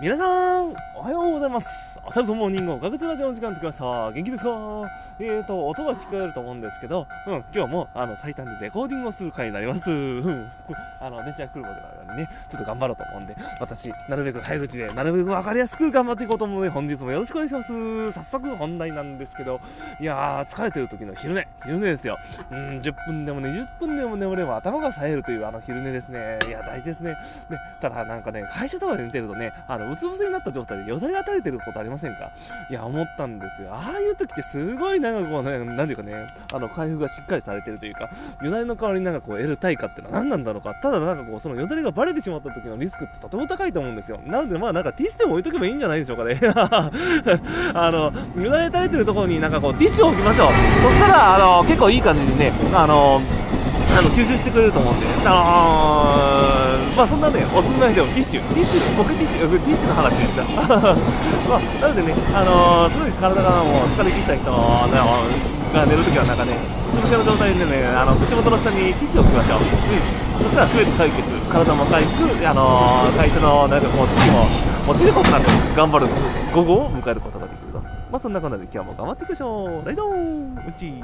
皆さん、おはようございます。朝ルモーニング学術ラジオの時間ときました。元気ですか？えーと、音が聞こえると思うんですけど、うん、今日も、あの、最短でレコーディングをする回になります。うん、あの、電池が来ることがあるのでね、ちょっと頑張ろうと思うんで、私、なるべく早口で、なるべくわかりやすく頑張っていこうと思うので、本日もよろしくお願いします。早速本題なんですけど、いやー、疲れてる時の昼寝、昼寝ですよ。うん、10分でも20分でも眠れば頭が冴えるというあの昼寝ですね。いや、大事ですね。で、ただなんかね、会社とかで寝てるとね、あの、うつ伏せになった状態でよだれが垂れてることありますせんか？いや、思ったんですよ。ああいう時ってすごいなんかこうね、なんていうかね、あの、回復がしっかりされてるというか、よだれの代わりになんかこう得る対価ってのは何なんだろうか。ただなんかこう、そのよだれがバレてしまった時のリスクってとても高いと思うんですよ。なのでまあなんかティッシュでも置いとけばいいんじゃないでしょうかね。あの、よだれ垂れてるところになんかこう、ティッシュを置きましょう。そしたら、あの、結構いい感じにね、あの、あの吸収してくれると思うんで、あのー、まあそんなね、おすすめでもティッシュ、ティッシュ、僕ティッシュ、ティッシュの話でした。まあ、なのでね、あのー、すごい体がもう疲れ切った人が寝るときはなんかね、うつ伏せの状態でね、あの口元の下にティッシュを置きましょう。うん。そしたら全て解決、体も回復、あのー、会社のなんかこう次も、落ちることなく頑張る午後を迎えることができると。まあそんな感じで今日も頑張っていきましょう。ライドうち